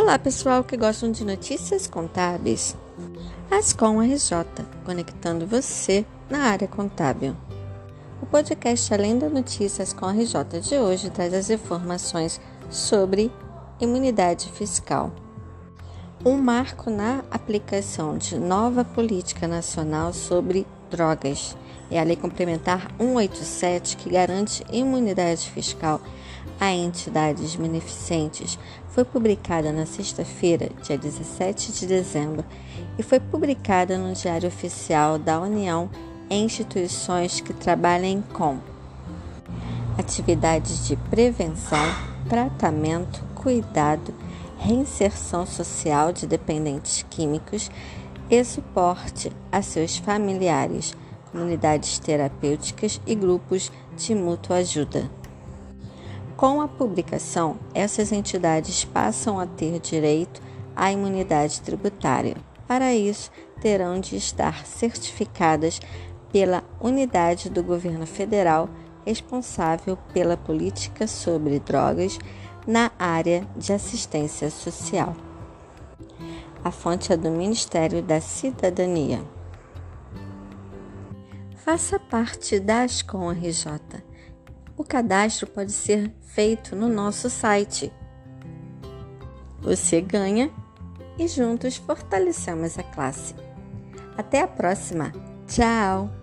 Olá, pessoal que gostam de notícias contábeis. Ascom RJ, conectando você na área contábil. O podcast Além da Notícias com RJ de hoje traz as informações sobre imunidade fiscal. Um marco na aplicação de nova política nacional sobre drogas é a Lei Complementar 187 que garante imunidade fiscal a entidades beneficentes. Foi publicada na sexta-feira, dia 17 de dezembro, e foi publicada no Diário Oficial da União em instituições que trabalhem com atividades de prevenção, tratamento, cuidado, reinserção social de dependentes químicos e suporte a seus familiares, comunidades terapêuticas e grupos de mútua ajuda. Com a publicação, essas entidades passam a ter direito à imunidade tributária. Para isso, terão de estar certificadas pela unidade do governo federal responsável pela política sobre drogas na área de assistência social. A fonte é do Ministério da Cidadania. Faça parte da Ascom RJ o cadastro pode ser feito no nosso site. Você ganha e juntos fortalecemos a classe. Até a próxima. Tchau!